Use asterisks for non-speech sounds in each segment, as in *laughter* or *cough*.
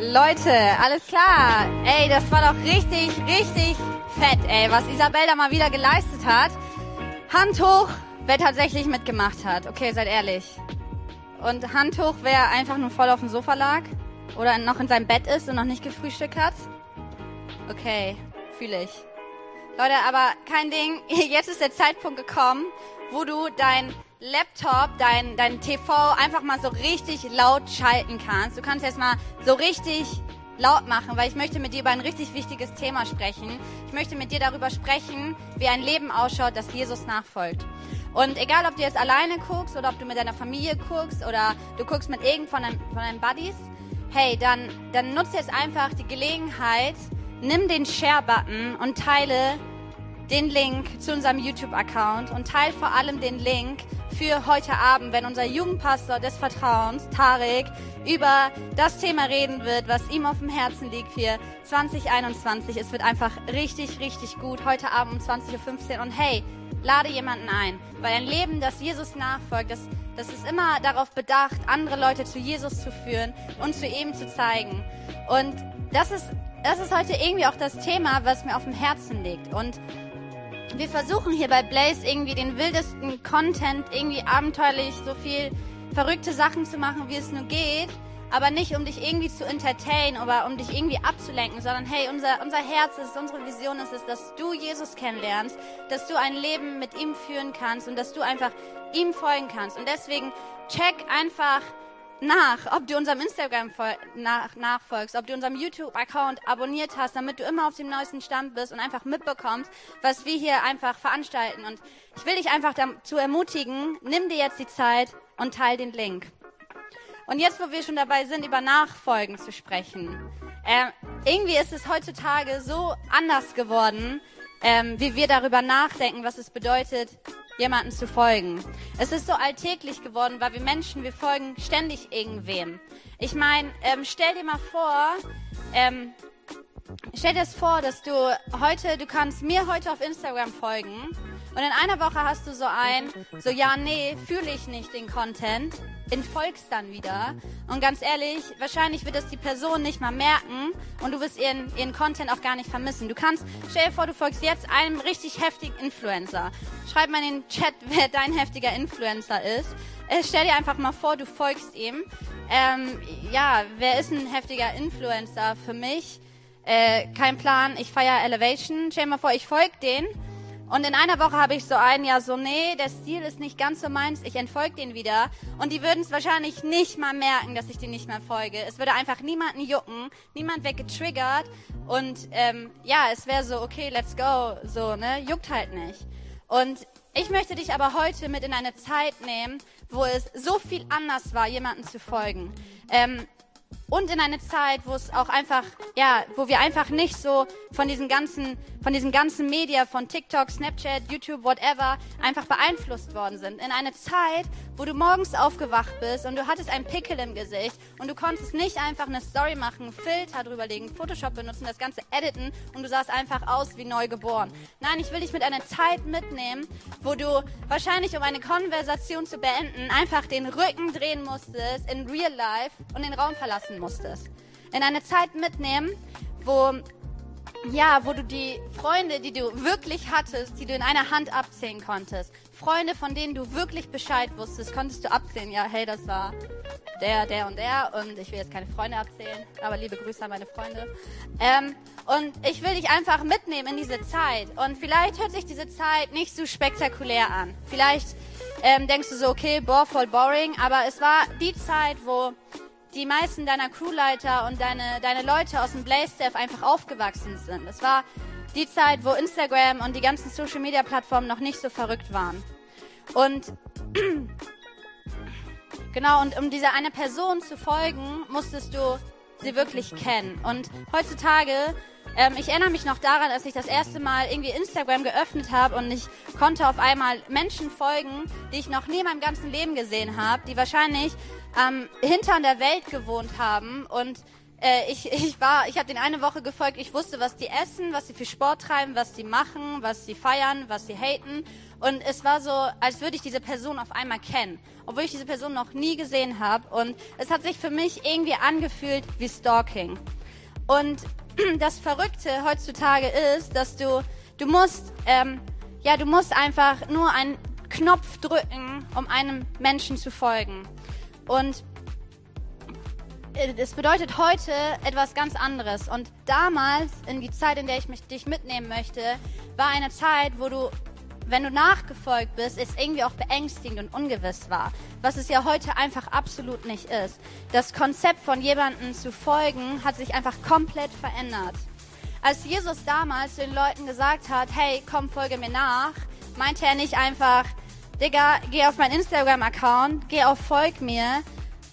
Leute, alles klar. Ey, das war doch richtig, richtig fett, ey, was Isabel da mal wieder geleistet hat. Hand hoch, wer tatsächlich mitgemacht hat. Okay, seid ehrlich. Und Hand hoch, wer einfach nur voll auf dem Sofa lag oder noch in seinem Bett ist und noch nicht gefrühstückt hat. Okay, fühle ich. Leute, aber kein Ding. *laughs* Jetzt ist der Zeitpunkt gekommen, wo du dein Laptop, dein, dein TV einfach mal so richtig laut schalten kannst. Du kannst jetzt mal so richtig laut machen, weil ich möchte mit dir über ein richtig wichtiges Thema sprechen. Ich möchte mit dir darüber sprechen, wie ein Leben ausschaut, das Jesus nachfolgt. Und egal, ob du jetzt alleine guckst oder ob du mit deiner Familie guckst oder du guckst mit irgend von deinen, von deinen Buddies, hey, dann, dann nutze jetzt einfach die Gelegenheit, nimm den Share-Button und teile den Link zu unserem YouTube-Account und teile vor allem den Link für heute Abend, wenn unser Jugendpastor des Vertrauens, Tarek, über das Thema reden wird, was ihm auf dem Herzen liegt für 2021. Es wird einfach richtig, richtig gut. Heute Abend um 20.15 Uhr. Und hey, lade jemanden ein, weil ein Leben, das Jesus nachfolgt, das, das ist immer darauf bedacht, andere Leute zu Jesus zu führen und zu ihm zu zeigen. Und das ist, das ist heute irgendwie auch das Thema, was mir auf dem Herzen liegt. Und wir versuchen hier bei Blaze irgendwie den wildesten Content, irgendwie abenteuerlich, so viel verrückte Sachen zu machen, wie es nur geht. Aber nicht, um dich irgendwie zu entertainen oder um dich irgendwie abzulenken, sondern hey, unser, unser Herz ist, unsere Vision ist es, dass du Jesus kennenlernst, dass du ein Leben mit ihm führen kannst und dass du einfach ihm folgen kannst. Und deswegen check einfach nach, ob du unserem Instagram nach, nachfolgst, ob du unserem YouTube-Account abonniert hast, damit du immer auf dem neuesten Stand bist und einfach mitbekommst, was wir hier einfach veranstalten. Und ich will dich einfach dazu ermutigen, nimm dir jetzt die Zeit und teil den Link. Und jetzt, wo wir schon dabei sind, über Nachfolgen zu sprechen, äh, irgendwie ist es heutzutage so anders geworden, ähm, wie wir darüber nachdenken, was es bedeutet, jemanden zu folgen. Es ist so alltäglich geworden, weil wir Menschen, wir folgen ständig irgendwem. Ich meine, ähm, stell dir mal vor, ähm, stell dir das vor, dass du heute, du kannst mir heute auf Instagram folgen und in einer Woche hast du so ein, so ja, nee, fühle ich nicht den Content entfolgst dann wieder. Und ganz ehrlich, wahrscheinlich wird das die Person nicht mal merken und du wirst ihren, ihren Content auch gar nicht vermissen. Du kannst, stell dir vor, du folgst jetzt einem richtig heftigen Influencer. Schreib mal in den Chat, *laughs* wer dein heftiger Influencer ist. Äh, stell dir einfach mal vor, du folgst ihm. Ähm, ja, wer ist ein heftiger Influencer für mich? Äh, kein Plan, ich feiere Elevation. Stell dir mal vor, ich folge den und in einer Woche habe ich so einen, ja, so, nee, der Stil ist nicht ganz so meins, ich entfolge den wieder. Und die würden es wahrscheinlich nicht mal merken, dass ich den nicht mehr folge. Es würde einfach niemanden jucken, niemand wird getriggert. Und ähm, ja, es wäre so, okay, let's go, so, ne, juckt halt nicht. Und ich möchte dich aber heute mit in eine Zeit nehmen, wo es so viel anders war, jemanden zu folgen. Ähm, und in eine Zeit, wo es auch einfach, ja, wo wir einfach nicht so von diesen ganzen, von diesem ganzen Media, von TikTok, Snapchat, YouTube, whatever, einfach beeinflusst worden sind. In eine Zeit, wo du morgens aufgewacht bist und du hattest einen Pickel im Gesicht und du konntest nicht einfach eine Story machen, Filter drüberlegen, Photoshop benutzen, das Ganze editen und du sahst einfach aus wie neu geboren. Nein, ich will dich mit einer Zeit mitnehmen, wo du wahrscheinlich, um eine Konversation zu beenden, einfach den Rücken drehen musstest in real life und den Raum verlassen musstest. In eine Zeit mitnehmen, wo ja, wo du die Freunde, die du wirklich hattest, die du in einer Hand abzählen konntest, Freunde, von denen du wirklich Bescheid wusstest, konntest du abzählen. Ja, hey, das war der, der und der und ich will jetzt keine Freunde abzählen, aber liebe Grüße an meine Freunde. Ähm, und ich will dich einfach mitnehmen in diese Zeit. Und vielleicht hört sich diese Zeit nicht so spektakulär an. Vielleicht ähm, denkst du so, okay, boah, voll boring, aber es war die Zeit, wo die meisten deiner Crewleiter und deine, deine Leute aus dem Blaze-Staff einfach aufgewachsen sind. Es war die Zeit, wo Instagram und die ganzen Social-Media-Plattformen noch nicht so verrückt waren. Und *clears throat* genau, und um dieser eine Person zu folgen, musstest du sie wirklich kennen. Und heutzutage ähm, ich erinnere mich noch daran, als ich das erste Mal irgendwie Instagram geöffnet habe und ich konnte auf einmal Menschen folgen, die ich noch nie in meinem ganzen Leben gesehen habe, die wahrscheinlich am Hintern der Welt gewohnt haben und äh, ich, *laughs* ich war, ich habe den eine Woche gefolgt, ich wusste, was die essen, was sie für Sport treiben, was sie machen, was sie feiern, was sie haten. Und es war so, als würde ich diese Person auf einmal kennen, obwohl ich diese Person noch nie gesehen habe. Und es hat sich für mich irgendwie angefühlt wie Stalking. Und *clears throat* das Verrückte heutzutage ist, dass du, du musst, ähm, ja, du musst einfach nur einen Knopf drücken, um einem Menschen zu folgen. Und es bedeutet heute etwas ganz anderes. Und damals, in die Zeit, in der ich mich, dich mitnehmen möchte, war eine Zeit, wo du, wenn du nachgefolgt bist, es irgendwie auch beängstigend und ungewiss war. Was es ja heute einfach absolut nicht ist. Das Konzept von jemandem zu folgen hat sich einfach komplett verändert. Als Jesus damals den Leuten gesagt hat, hey, komm, folge mir nach, meinte er nicht einfach, Digga, geh auf meinen Instagram-Account, geh auf Folg mir,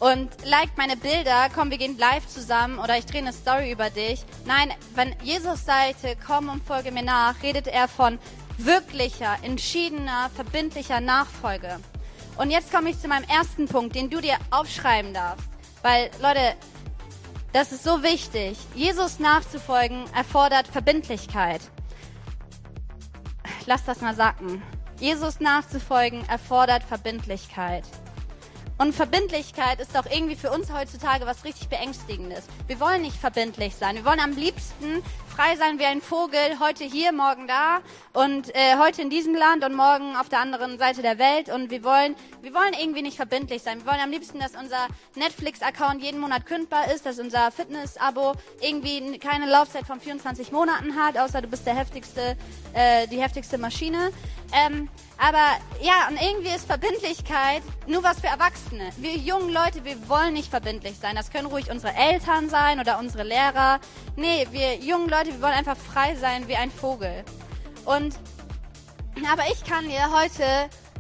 und liked meine Bilder, komm, wir gehen live zusammen oder ich drehe eine Story über dich. Nein, wenn Jesus sagte, komm und folge mir nach, redet er von wirklicher, entschiedener, verbindlicher Nachfolge. Und jetzt komme ich zu meinem ersten Punkt, den du dir aufschreiben darfst. Weil, Leute, das ist so wichtig. Jesus nachzufolgen erfordert Verbindlichkeit. Lass das mal sacken. Jesus nachzufolgen erfordert Verbindlichkeit. Und Verbindlichkeit ist doch irgendwie für uns heutzutage was richtig Beängstigendes. Wir wollen nicht verbindlich sein. Wir wollen am liebsten frei sein wie ein Vogel, heute hier, morgen da und äh, heute in diesem Land und morgen auf der anderen Seite der Welt. Und wir wollen, wir wollen irgendwie nicht verbindlich sein. Wir wollen am liebsten, dass unser Netflix-Account jeden Monat kündbar ist, dass unser Fitness-Abo irgendwie keine Laufzeit von 24 Monaten hat, außer du bist der heftigste, äh, die heftigste Maschine. Ähm, aber ja, und irgendwie ist Verbindlichkeit nur was für Erwachsene. Wir jungen Leute, wir wollen nicht verbindlich sein. Das können ruhig unsere Eltern sein oder unsere Lehrer. Nee, wir jungen Leute, wir wollen einfach frei sein wie ein Vogel. Und, aber ich kann dir heute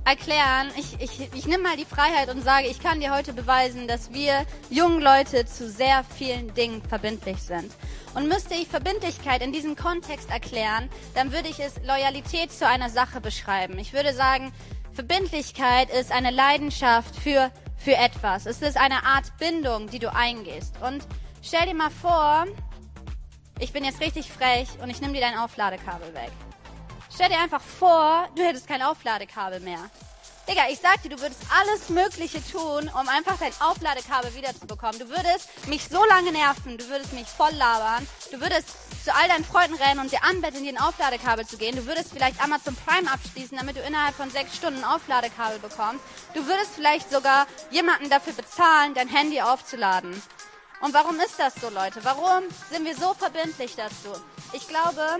erklären, ich, ich, ich nehme mal die Freiheit und sage, ich kann dir heute beweisen, dass wir jungen Leute zu sehr vielen Dingen verbindlich sind. Und müsste ich Verbindlichkeit in diesem Kontext erklären, dann würde ich es Loyalität zu einer Sache beschreiben. Ich würde sagen, Verbindlichkeit ist eine Leidenschaft für, für etwas. Es ist eine Art Bindung, die du eingehst. Und stell dir mal vor, ich bin jetzt richtig frech und ich nehme dir dein Aufladekabel weg. Stell dir einfach vor, du hättest kein Aufladekabel mehr. Digga, ich sag dir, du würdest alles Mögliche tun, um einfach dein Aufladekabel wiederzubekommen. Du würdest mich so lange nerven, du würdest mich voll labern, du würdest zu all deinen Freunden rennen und dir anbetteln, dir ein Aufladekabel zu gehen. Du würdest vielleicht Amazon Prime abschließen, damit du innerhalb von sechs Stunden ein Aufladekabel bekommst. Du würdest vielleicht sogar jemanden dafür bezahlen, dein Handy aufzuladen. Und warum ist das so, Leute? Warum sind wir so verbindlich dazu? Ich glaube,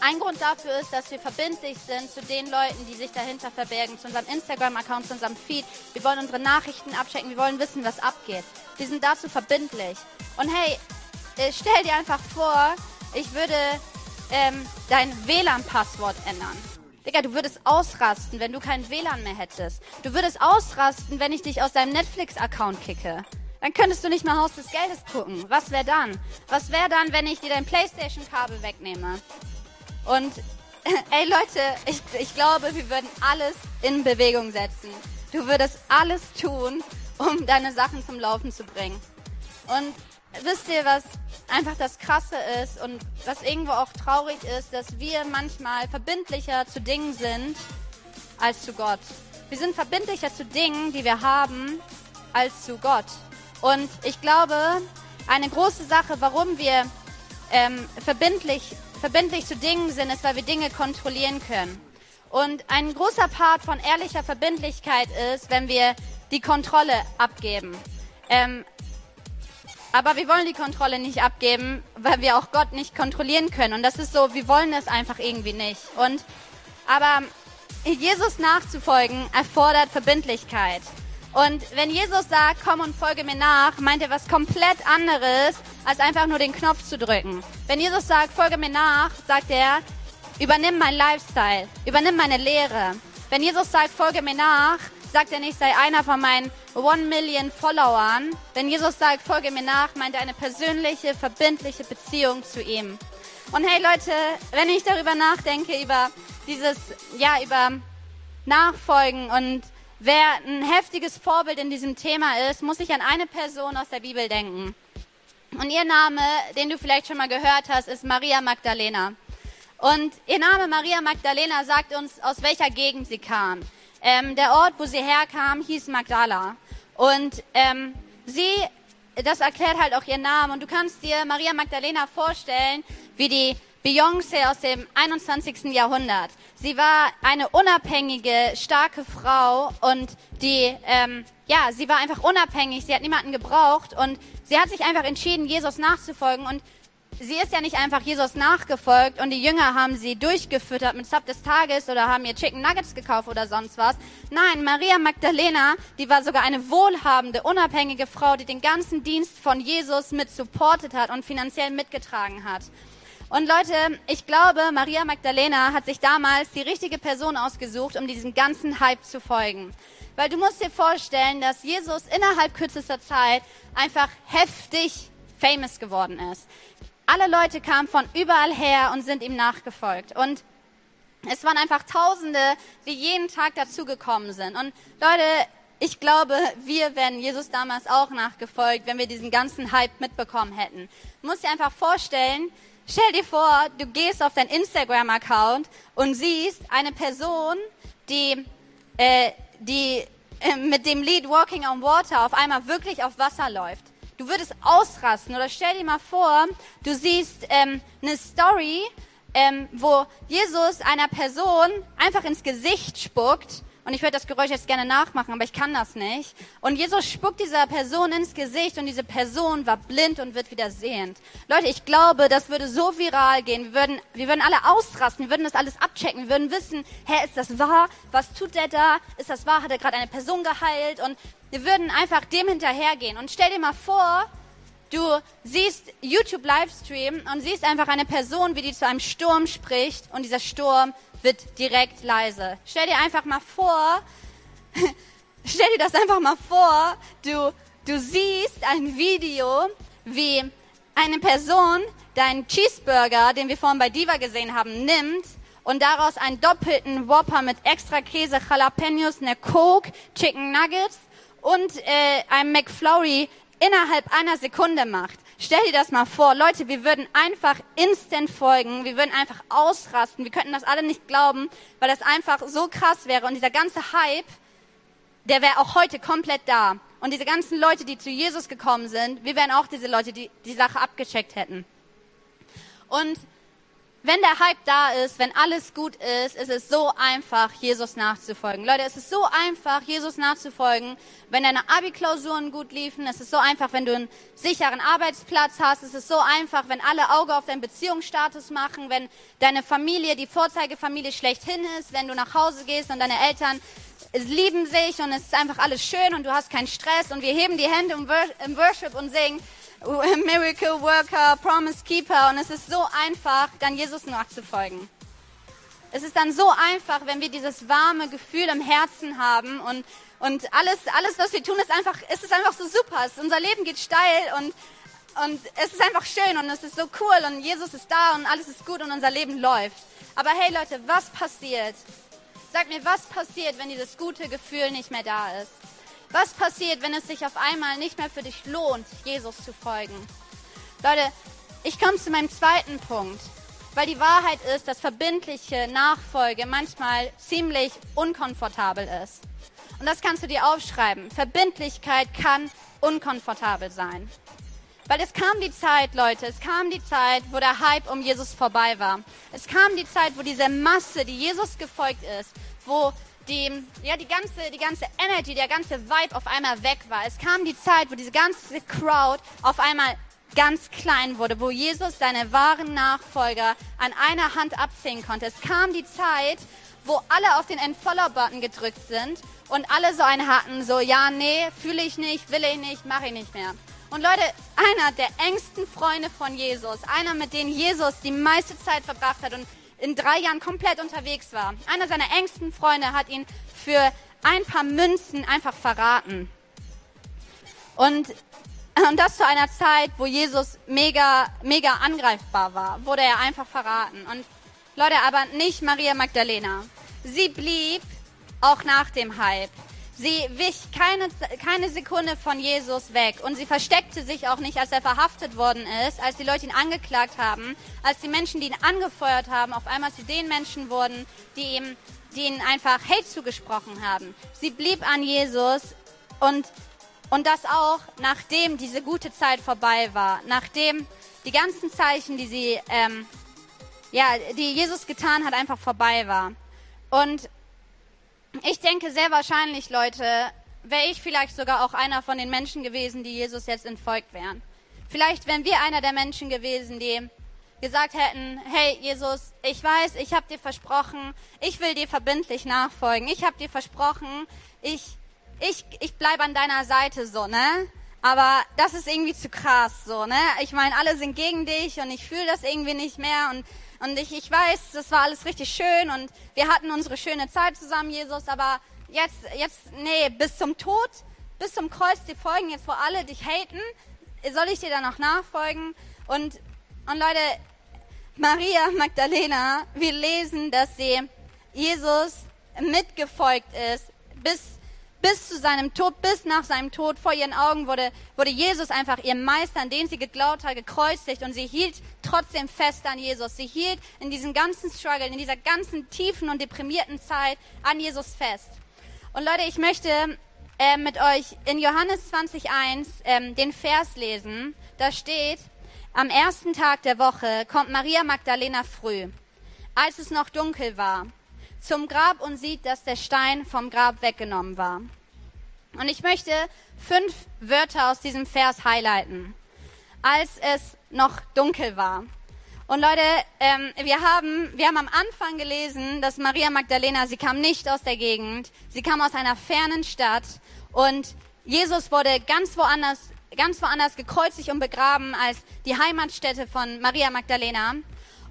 ein Grund dafür ist, dass wir verbindlich sind zu den Leuten, die sich dahinter verbergen, zu unserem Instagram-Account, zu unserem Feed. Wir wollen unsere Nachrichten abchecken, wir wollen wissen, was abgeht. Wir sind dazu verbindlich. Und hey, äh, stell dir einfach vor, ich würde ähm, dein WLAN-Passwort ändern. Digga, du würdest ausrasten, wenn du kein WLAN mehr hättest. Du würdest ausrasten, wenn ich dich aus deinem Netflix-Account kicke. Dann könntest du nicht mehr Haus des Geldes gucken. Was wäre dann? Was wäre dann, wenn ich dir dein Playstation-Kabel wegnehme? Und *laughs* ey Leute, ich, ich glaube, wir würden alles in Bewegung setzen. Du würdest alles tun, um deine Sachen zum Laufen zu bringen. Und wisst ihr, was einfach das Krasse ist und was irgendwo auch traurig ist, dass wir manchmal verbindlicher zu Dingen sind als zu Gott. Wir sind verbindlicher zu Dingen, die wir haben, als zu Gott. Und ich glaube, eine große Sache, warum wir ähm, verbindlich verbindlich zu Dingen sind, ist, weil wir Dinge kontrollieren können. Und ein großer Part von ehrlicher Verbindlichkeit ist, wenn wir die Kontrolle abgeben. Ähm, aber wir wollen die Kontrolle nicht abgeben, weil wir auch Gott nicht kontrollieren können. Und das ist so, wir wollen es einfach irgendwie nicht. Und, aber Jesus nachzufolgen erfordert Verbindlichkeit. Und wenn Jesus sagt, komm und folge mir nach, meint er was komplett anderes, als einfach nur den Knopf zu drücken. Wenn Jesus sagt, folge mir nach, sagt er, übernimm mein Lifestyle, übernimm meine Lehre. Wenn Jesus sagt, folge mir nach, sagt er nicht, sei einer von meinen One Million Followern. Wenn Jesus sagt, folge mir nach, meint er eine persönliche, verbindliche Beziehung zu ihm. Und hey Leute, wenn ich darüber nachdenke, über dieses, ja, über Nachfolgen und Wer ein heftiges Vorbild in diesem Thema ist, muss ich an eine Person aus der Bibel denken. Und ihr Name, den du vielleicht schon mal gehört hast, ist Maria Magdalena. Und ihr Name Maria Magdalena sagt uns, aus welcher Gegend sie kam. Ähm, der Ort, wo sie herkam, hieß Magdala. Und ähm, sie, das erklärt halt auch ihr Namen. Und du kannst dir Maria Magdalena vorstellen, wie die Beyoncé aus dem 21. Jahrhundert. Sie war eine unabhängige, starke Frau und die, ähm, ja, sie war einfach unabhängig. Sie hat niemanden gebraucht und sie hat sich einfach entschieden, Jesus nachzufolgen und sie ist ja nicht einfach Jesus nachgefolgt und die Jünger haben sie durchgefüttert mit Sub des Tages oder haben ihr Chicken Nuggets gekauft oder sonst was. Nein, Maria Magdalena, die war sogar eine wohlhabende, unabhängige Frau, die den ganzen Dienst von Jesus mit supportet hat und finanziell mitgetragen hat. Und Leute, ich glaube, Maria Magdalena hat sich damals die richtige Person ausgesucht, um diesem ganzen Hype zu folgen. Weil du musst dir vorstellen, dass Jesus innerhalb kürzester Zeit einfach heftig famous geworden ist. Alle Leute kamen von überall her und sind ihm nachgefolgt. Und es waren einfach Tausende, die jeden Tag dazugekommen sind. Und Leute, ich glaube, wir wären Jesus damals auch nachgefolgt, wenn wir diesen ganzen Hype mitbekommen hätten. Du musst dir einfach vorstellen, stell dir vor, du gehst auf dein Instagram-Account und siehst eine Person, die, äh, die äh, mit dem Lied Walking on Water auf einmal wirklich auf Wasser läuft du würdest ausrasten. Oder stell dir mal vor, du siehst ähm, eine Story, ähm, wo Jesus einer Person einfach ins Gesicht spuckt. Und ich würde das Geräusch jetzt gerne nachmachen, aber ich kann das nicht. Und Jesus spuckt dieser Person ins Gesicht und diese Person war blind und wird wieder sehend. Leute, ich glaube, das würde so viral gehen. Wir würden, wir würden alle ausrasten, wir würden das alles abchecken, wir würden wissen, hä, ist das wahr? Was tut der da? Ist das wahr? Hat er gerade eine Person geheilt? Und wir würden einfach dem hinterhergehen. Und stell dir mal vor, du siehst YouTube-Livestream und siehst einfach eine Person, wie die zu einem Sturm spricht und dieser Sturm wird direkt leise. Stell dir einfach mal vor, *laughs* stell dir das einfach mal vor, du, du siehst ein Video, wie eine Person deinen Cheeseburger, den wir vorhin bei Diva gesehen haben, nimmt und daraus einen doppelten Whopper mit extra Käse, Jalapenos, eine Coke, Chicken Nuggets und äh, einem McFlurry innerhalb einer Sekunde macht. Stell dir das mal vor, Leute, wir würden einfach instant folgen, wir würden einfach ausrasten, wir könnten das alle nicht glauben, weil das einfach so krass wäre und dieser ganze Hype, der wäre auch heute komplett da. Und diese ganzen Leute, die zu Jesus gekommen sind, wir wären auch diese Leute, die die Sache abgecheckt hätten. Und wenn der Hype da ist, wenn alles gut ist, ist es so einfach, Jesus nachzufolgen. Leute, es ist so einfach, Jesus nachzufolgen, wenn deine Abi-Klausuren gut liefen. Es ist so einfach, wenn du einen sicheren Arbeitsplatz hast. Es ist so einfach, wenn alle Auge auf deinen Beziehungsstatus machen, wenn deine Familie, die Vorzeigefamilie schlechthin ist, wenn du nach Hause gehst und deine Eltern lieben sich und es ist einfach alles schön und du hast keinen Stress und wir heben die Hände im Worship und singen, Miracle Worker, Promise Keeper und es ist so einfach, dann Jesus nachzufolgen. Es ist dann so einfach, wenn wir dieses warme Gefühl im Herzen haben und, und alles, alles, was wir tun, ist einfach, es einfach so super. Es, unser Leben geht steil und, und es ist einfach schön und es ist so cool und Jesus ist da und alles ist gut und unser Leben läuft. Aber hey Leute, was passiert? Sag mir, was passiert, wenn dieses gute Gefühl nicht mehr da ist? Was passiert, wenn es sich auf einmal nicht mehr für dich lohnt, Jesus zu folgen? Leute, ich komme zu meinem zweiten Punkt, weil die Wahrheit ist, dass verbindliche Nachfolge manchmal ziemlich unkomfortabel ist. Und das kannst du dir aufschreiben. Verbindlichkeit kann unkomfortabel sein. Weil es kam die Zeit, Leute, es kam die Zeit, wo der Hype um Jesus vorbei war. Es kam die Zeit, wo diese Masse, die Jesus gefolgt ist, wo die, ja, die ganze, die ganze Energy, der ganze Vibe auf einmal weg war. Es kam die Zeit, wo diese ganze Crowd auf einmal ganz klein wurde, wo Jesus seine wahren Nachfolger an einer Hand abzählen konnte. Es kam die Zeit, wo alle auf den Entfollow-Button gedrückt sind und alle so einen hatten, so, ja, nee, fühle ich nicht, will ich nicht, mache ich nicht mehr. Und Leute, einer der engsten Freunde von Jesus, einer, mit dem Jesus die meiste Zeit verbracht hat und in drei Jahren komplett unterwegs war. Einer seiner engsten Freunde hat ihn für ein paar Münzen einfach verraten. Und, *laughs* und das zu einer Zeit, wo Jesus mega, mega angreifbar war, wurde er einfach verraten. Und Leute, aber nicht Maria Magdalena. Sie blieb auch nach dem Hype. Sie wich keine, keine Sekunde von Jesus weg und sie versteckte sich auch nicht, als er verhaftet worden ist, als die Leute ihn angeklagt haben, als die Menschen, die ihn angefeuert haben, auf einmal zu den Menschen wurden, die ihm, die ihnen einfach Hate zugesprochen haben. Sie blieb an Jesus und, und das auch, nachdem diese gute Zeit vorbei war, nachdem die ganzen Zeichen, die sie, ähm, ja, die Jesus getan hat, einfach vorbei war. Und ich denke sehr wahrscheinlich, Leute, wäre ich vielleicht sogar auch einer von den Menschen gewesen, die Jesus jetzt entfolgt wären. Vielleicht wären wir einer der Menschen gewesen, die gesagt hätten, hey Jesus, ich weiß, ich habe dir versprochen, ich will dir verbindlich nachfolgen. Ich habe dir versprochen, ich ich ich bleib an deiner Seite so, ne? Aber das ist irgendwie zu krass so, ne? Ich meine, alle sind gegen dich und ich fühle das irgendwie nicht mehr und und ich, ich weiß, das war alles richtig schön und wir hatten unsere schöne Zeit zusammen, Jesus, aber jetzt, jetzt, nee, bis zum Tod, bis zum Kreuz dir folgen, jetzt wo alle dich haten, soll ich dir dann noch nachfolgen? Und, und Leute, Maria Magdalena, wir lesen, dass sie Jesus mitgefolgt ist bis bis zu seinem Tod, bis nach seinem Tod vor ihren Augen wurde, wurde Jesus einfach ihr Meister, an den sie geglaubt hat, gekreuzigt und sie hielt trotzdem fest an Jesus. Sie hielt in diesem ganzen Struggle, in dieser ganzen tiefen und deprimierten Zeit an Jesus fest. Und Leute, ich möchte äh, mit euch in Johannes 20.1 ähm, den Vers lesen. Da steht, am ersten Tag der Woche kommt Maria Magdalena früh, als es noch dunkel war zum Grab und sieht, dass der Stein vom Grab weggenommen war. Und ich möchte fünf Wörter aus diesem Vers highlighten. Als es noch dunkel war. Und Leute, ähm, wir haben, wir haben am Anfang gelesen, dass Maria Magdalena, sie kam nicht aus der Gegend, sie kam aus einer fernen Stadt und Jesus wurde ganz woanders, ganz woanders gekreuzigt und begraben als die Heimatstätte von Maria Magdalena.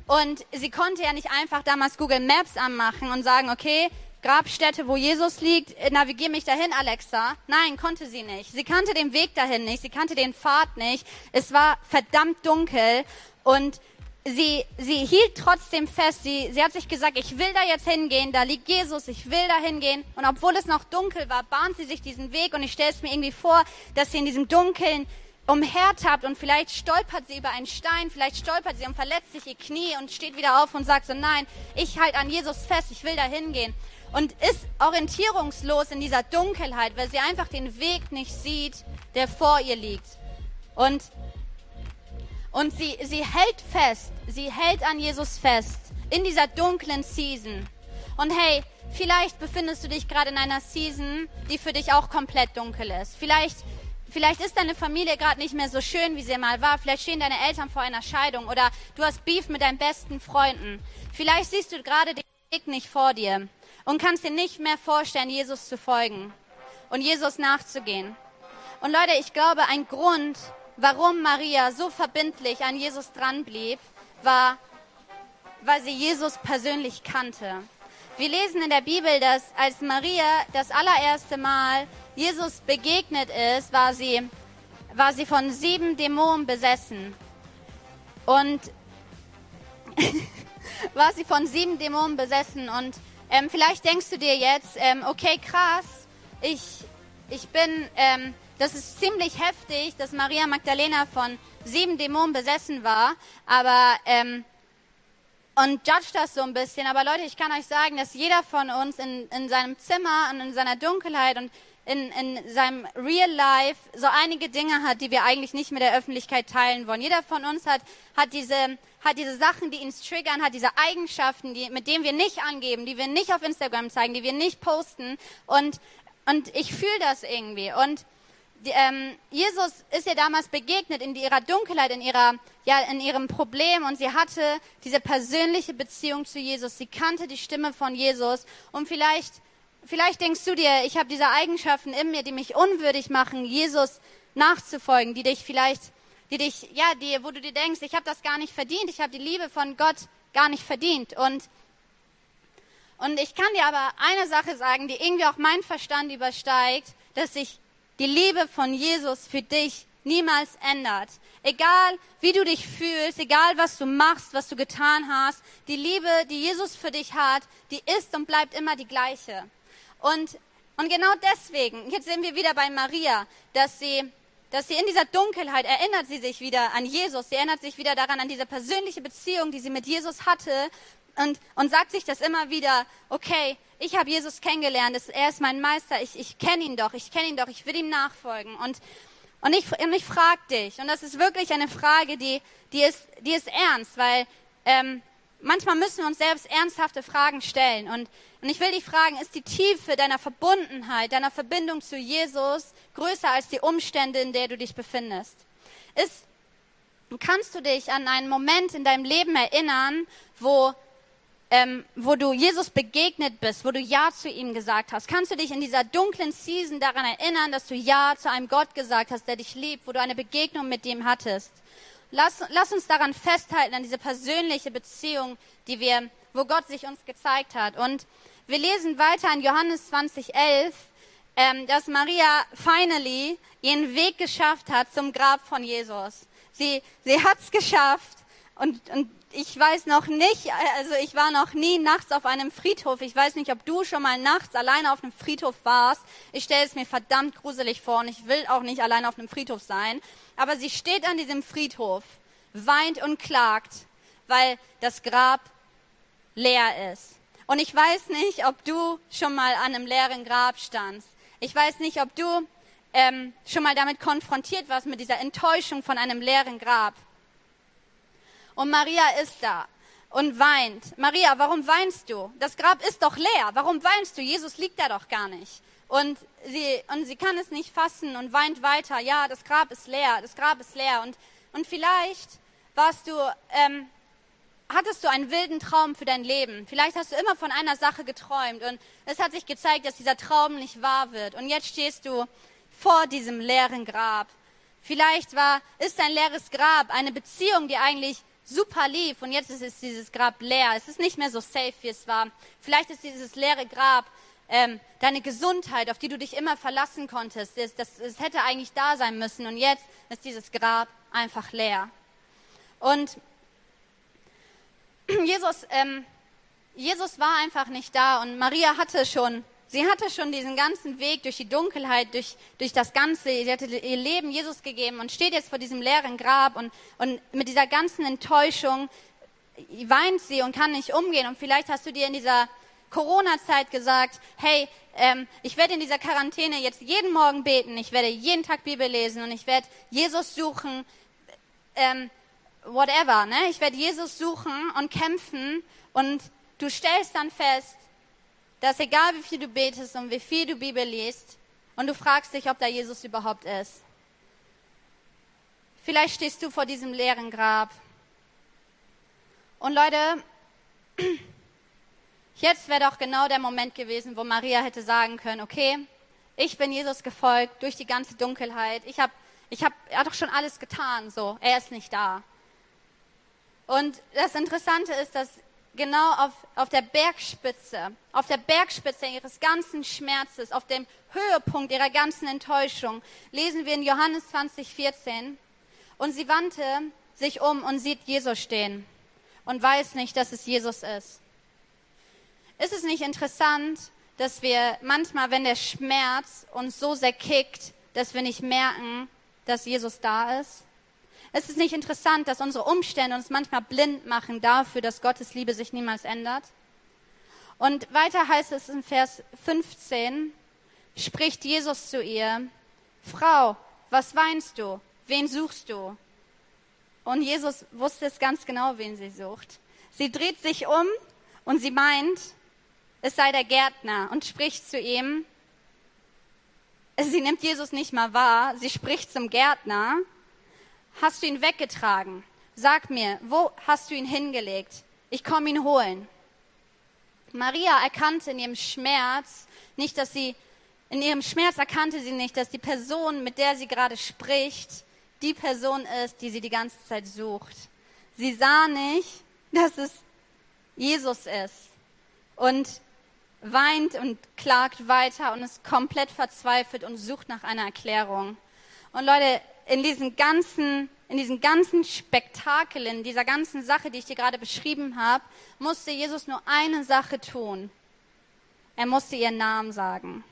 Und sie konnte ja nicht einfach damals Google Maps anmachen und sagen, okay, Grabstätte, wo Jesus liegt, navigier mich dahin, Alexa. Nein, konnte sie nicht. Sie kannte den Weg dahin nicht, sie kannte den Pfad nicht. Es war verdammt dunkel und sie, sie hielt trotzdem fest. Sie, sie hat sich gesagt, ich will da jetzt hingehen, da liegt Jesus, ich will da hingehen. Und obwohl es noch dunkel war, bahnt sie sich diesen Weg und ich stelle es mir irgendwie vor, dass sie in diesem dunklen umhertappt und vielleicht stolpert sie über einen Stein, vielleicht stolpert sie und verletzt sich ihr Knie und steht wieder auf und sagt so, nein, ich halte an Jesus fest, ich will da hingehen. Und ist orientierungslos in dieser Dunkelheit, weil sie einfach den Weg nicht sieht, der vor ihr liegt. Und, und sie, sie hält fest, sie hält an Jesus fest in dieser dunklen Season. Und hey, vielleicht befindest du dich gerade in einer Season, die für dich auch komplett dunkel ist. Vielleicht Vielleicht ist deine Familie gerade nicht mehr so schön, wie sie mal war. Vielleicht stehen deine Eltern vor einer Scheidung oder du hast Beef mit deinen besten Freunden. Vielleicht siehst du gerade den Weg nicht vor dir und kannst dir nicht mehr vorstellen, Jesus zu folgen und Jesus nachzugehen. Und Leute, ich glaube, ein Grund, warum Maria so verbindlich an Jesus dranblieb, war, weil sie Jesus persönlich kannte. Wir lesen in der Bibel, dass als Maria das allererste Mal Jesus begegnet ist, war sie, war sie von sieben Dämonen besessen. Und *laughs* war sie von sieben Dämonen besessen. Und ähm, vielleicht denkst du dir jetzt, ähm, okay, krass, ich, ich bin, ähm, das ist ziemlich heftig, dass Maria Magdalena von sieben Dämonen besessen war. Aber ähm, und judge das so ein bisschen. Aber Leute, ich kann euch sagen, dass jeder von uns in, in seinem Zimmer und in seiner Dunkelheit und in, in seinem Real Life so einige Dinge hat, die wir eigentlich nicht mit der Öffentlichkeit teilen wollen. Jeder von uns hat, hat, diese, hat diese Sachen, die ihn triggern, hat diese Eigenschaften, die, mit denen wir nicht angeben, die wir nicht auf Instagram zeigen, die wir nicht posten. Und, und ich fühle das irgendwie. Und die, ähm, Jesus ist ihr damals begegnet in ihrer Dunkelheit, in ihrer, ja, in ihrem Problem und sie hatte diese persönliche Beziehung zu Jesus. Sie kannte die Stimme von Jesus. Und vielleicht, vielleicht denkst du dir, ich habe diese Eigenschaften in mir, die mich unwürdig machen, Jesus nachzufolgen, die dich vielleicht, die dich, ja, die, wo du dir denkst, ich habe das gar nicht verdient, ich habe die Liebe von Gott gar nicht verdient. Und und ich kann dir aber eine Sache sagen, die irgendwie auch mein Verstand übersteigt, dass ich die Liebe von Jesus für dich niemals ändert. Egal wie du dich fühlst, egal was du machst, was du getan hast, die Liebe, die Jesus für dich hat, die ist und bleibt immer die gleiche. Und Und genau deswegen, jetzt sehen wir wieder bei Maria, dass sie, dass sie in dieser Dunkelheit erinnert sie sich wieder an Jesus. Sie erinnert sich wieder daran, an diese persönliche Beziehung, die sie mit Jesus hatte. Und, und sagt sich das immer wieder, okay, ich habe Jesus kennengelernt, er ist mein Meister, ich, ich kenne ihn doch, ich kenne ihn doch, ich will ihm nachfolgen. Und, und ich, und ich frage dich, und das ist wirklich eine Frage, die, die, ist, die ist ernst, weil ähm, manchmal müssen wir uns selbst ernsthafte Fragen stellen. Und, und ich will dich fragen, ist die Tiefe deiner Verbundenheit, deiner Verbindung zu Jesus größer als die Umstände, in der du dich befindest? Ist, kannst du dich an einen Moment in deinem Leben erinnern, wo, ähm, wo du Jesus begegnet bist, wo du Ja zu ihm gesagt hast? Kannst du dich in dieser dunklen Season daran erinnern, dass du Ja zu einem Gott gesagt hast, der dich liebt, wo du eine Begegnung mit ihm hattest? Lass, lass uns daran festhalten, an diese persönliche Beziehung, die wir, wo Gott sich uns gezeigt hat. Und wir lesen weiter in Johannes 2011, ähm, dass Maria finally ihren Weg geschafft hat zum Grab von Jesus. Sie, sie hat's geschafft und, und ich weiß noch nicht, also ich war noch nie nachts auf einem Friedhof. Ich weiß nicht, ob du schon mal nachts alleine auf einem Friedhof warst. Ich stelle es mir verdammt gruselig vor und ich will auch nicht alleine auf einem Friedhof sein. Aber sie steht an diesem Friedhof, weint und klagt, weil das Grab leer ist. Und ich weiß nicht, ob du schon mal an einem leeren Grab standst. Ich weiß nicht, ob du ähm, schon mal damit konfrontiert warst mit dieser Enttäuschung von einem leeren Grab. Und Maria ist da und weint. Maria, warum weinst du? Das Grab ist doch leer. Warum weinst du? Jesus liegt da doch gar nicht. Und sie, und sie kann es nicht fassen und weint weiter. Ja, das Grab ist leer, das Grab ist leer. Und, und vielleicht warst du, ähm, hattest du einen wilden Traum für dein Leben. Vielleicht hast du immer von einer Sache geträumt und es hat sich gezeigt, dass dieser Traum nicht wahr wird. Und jetzt stehst du vor diesem leeren Grab. Vielleicht war, ist ein leeres Grab eine Beziehung, die eigentlich super lief und jetzt ist dieses Grab leer. Es ist nicht mehr so safe, wie es war. Vielleicht ist dieses leere Grab ähm, deine Gesundheit, auf die du dich immer verlassen konntest. Das, das, das hätte eigentlich da sein müssen und jetzt ist dieses Grab einfach leer. Und *clears throat* Jesus, ähm, Jesus war einfach nicht da und Maria hatte schon Sie hatte schon diesen ganzen Weg durch die Dunkelheit, durch, durch das Ganze, sie hatte ihr Leben Jesus gegeben und steht jetzt vor diesem leeren Grab und, und mit dieser ganzen Enttäuschung weint sie und kann nicht umgehen. Und vielleicht hast du dir in dieser Corona-Zeit gesagt, hey, ähm, ich werde in dieser Quarantäne jetzt jeden Morgen beten, ich werde jeden Tag Bibel lesen und ich werde Jesus suchen, ähm, whatever, ne? Ich werde Jesus suchen und kämpfen und du stellst dann fest, dass egal wie viel du betest und wie viel du Bibel liest und du fragst dich, ob da Jesus überhaupt ist. Vielleicht stehst du vor diesem leeren Grab. Und Leute, *clears throat* jetzt wäre doch genau der Moment gewesen, wo Maria hätte sagen können, okay, ich bin Jesus gefolgt durch die ganze Dunkelheit. Ich habe, ich habe, er hat doch schon alles getan, so, er ist nicht da. Und das Interessante ist, dass genau auf, auf der Bergspitze, auf der Bergspitze ihres ganzen Schmerzes, auf dem Höhepunkt ihrer ganzen Enttäuschung, lesen wir in Johannes 20, 14. Und sie wandte sich um und sieht Jesus stehen und weiß nicht, dass es Jesus ist. Ist es nicht interessant, dass wir manchmal, wenn der Schmerz uns so sehr kickt, dass wir nicht merken, dass Jesus da ist? Es ist nicht interessant, dass unsere Umstände uns manchmal blind machen dafür, dass Gottes Liebe sich niemals ändert. Und weiter heißt es in Vers 15, spricht Jesus zu ihr, Frau, was weinst du? Wen suchst du? Und Jesus wusste es ganz genau, wen sie sucht. Sie dreht sich um und sie meint, es sei der Gärtner und spricht zu ihm. Sie nimmt Jesus nicht mal wahr, sie spricht zum Gärtner hast du ihn weggetragen? Sag mir, wo hast du ihn hingelegt? Ich komme ihn holen. Maria erkannte in ihrem Schmerz nicht, dass sie, in ihrem Schmerz erkannte sie nicht, dass die Person, mit der sie gerade spricht, die Person ist, die sie die ganze Zeit sucht. Sie sah nicht, dass es Jesus ist und weint und klagt weiter und ist komplett verzweifelt und sucht nach einer Erklärung. Und Leute, in diesen ganzen, in diesen ganzen Spektakel, in dieser ganzen Sache, die ich dir gerade beschrieben habe, musste Jesus nur eine Sache tun. Er musste ihren Namen sagen.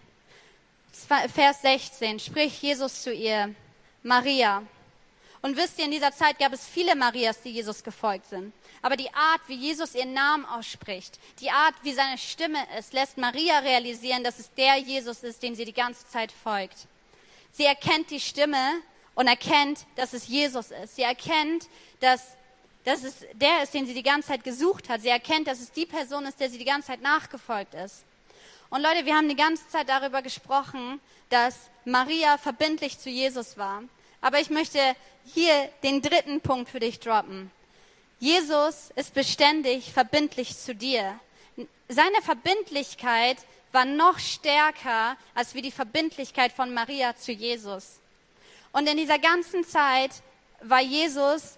Vers 16 spricht Jesus zu ihr, Maria. Und wisst ihr, in dieser Zeit gab es viele Marias, die Jesus gefolgt sind. Aber die Art, wie Jesus ihren Namen ausspricht, die Art, wie seine Stimme ist, lässt Maria realisieren, dass es der Jesus ist, dem sie die ganze Zeit folgt. Sie erkennt die Stimme und erkennt, dass es Jesus ist. Sie erkennt, dass, dass es der ist, den sie die ganze Zeit gesucht hat. Sie erkennt, dass es die Person ist, der sie die ganze Zeit nachgefolgt ist. Und Leute, wir haben die ganze Zeit darüber gesprochen, dass Maria verbindlich zu Jesus war. Aber ich möchte hier den dritten Punkt für dich droppen. Jesus ist beständig verbindlich zu dir. Seine Verbindlichkeit war noch stärker als wie die Verbindlichkeit von Maria zu Jesus. Und in dieser ganzen Zeit war Jesus,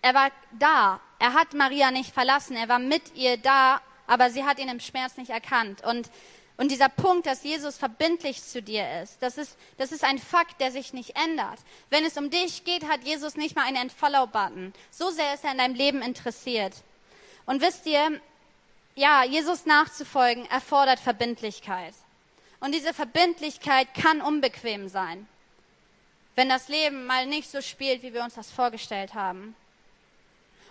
er war da. Er hat Maria nicht verlassen. Er war mit ihr da, aber sie hat ihn im Schmerz nicht erkannt. Und und dieser Punkt, dass Jesus verbindlich zu dir ist, das ist, das ist ein Fakt, der sich nicht ändert. Wenn es um dich geht, hat Jesus nicht mal einen Entfollow-Button. So sehr ist er in deinem Leben interessiert. Und wisst ihr, ja, Jesus nachzufolgen erfordert Verbindlichkeit. Und diese Verbindlichkeit kann unbequem sein, wenn das Leben mal nicht so spielt, wie wir uns das vorgestellt haben.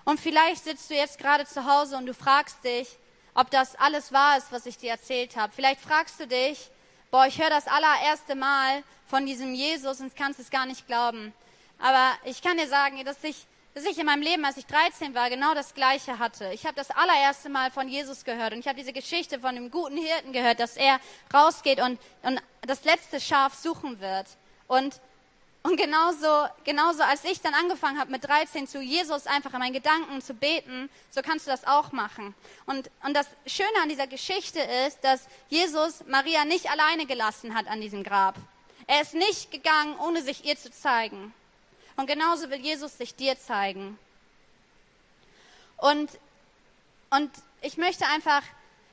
Und vielleicht sitzt du jetzt gerade zu Hause und du fragst dich, ob das alles wahr ist, was ich dir erzählt habe. Vielleicht fragst du dich, boah, ich höre das allererste Mal von diesem Jesus und kannst es gar nicht glauben. Aber ich kann dir sagen, dass ich, dass ich in meinem Leben, als ich 13 war, genau das Gleiche hatte. Ich habe das allererste Mal von Jesus gehört und ich habe diese Geschichte von dem guten Hirten gehört, dass er rausgeht und, und das letzte Schaf suchen wird. Und und genauso, genauso als ich dann angefangen habe mit 13 zu Jesus einfach in meinen Gedanken zu beten, so kannst du das auch machen. Und, und das Schöne an dieser Geschichte ist, dass Jesus Maria nicht alleine gelassen hat an diesem Grab. Er ist nicht gegangen, ohne sich ihr zu zeigen. Und genauso will Jesus sich dir zeigen. Und, und ich möchte einfach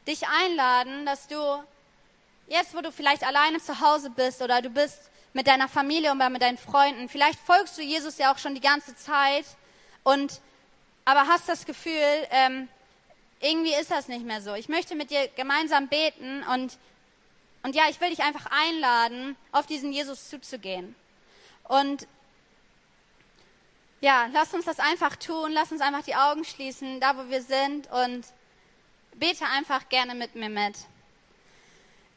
dich einladen, dass du jetzt, wo du vielleicht alleine zu Hause bist oder du bist mit deiner Familie oder mit deinen Freunden. Vielleicht folgst du Jesus ja auch schon die ganze Zeit und aber hast das Gefühl, ähm, irgendwie ist das nicht mehr so. Ich möchte mit dir gemeinsam beten und und ja, ich will dich einfach einladen, auf diesen Jesus zuzugehen. Und ja, lass uns das einfach tun, lass uns einfach die Augen schließen, da wo wir sind und bete einfach gerne mit mir mit.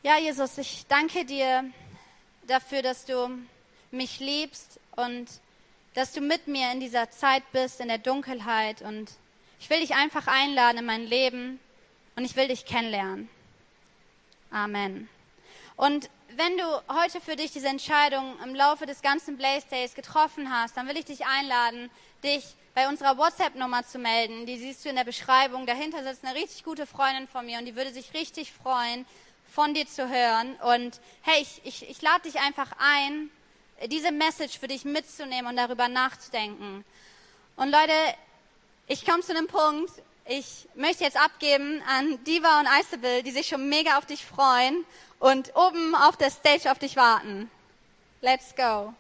Ja, Jesus, ich danke dir dafür, dass du mich liebst und dass du mit mir in dieser Zeit bist, in der Dunkelheit. Und ich will dich einfach einladen in mein Leben und ich will dich kennenlernen. Amen. Und wenn du heute für dich diese Entscheidung im Laufe des ganzen Blaze Days getroffen hast, dann will ich dich einladen, dich bei unserer WhatsApp-Nummer zu melden. Die siehst du in der Beschreibung. Dahinter sitzt eine richtig gute Freundin von mir und die würde sich richtig freuen, von dir zu hören. Und hey, ich, ich, ich lade dich einfach ein, diese Message für dich mitzunehmen und darüber nachzudenken. Und Leute, ich komme zu einem Punkt, ich möchte jetzt abgeben an Diva und Isabel, die sich schon mega auf dich freuen und oben auf der Stage auf dich warten. Let's go.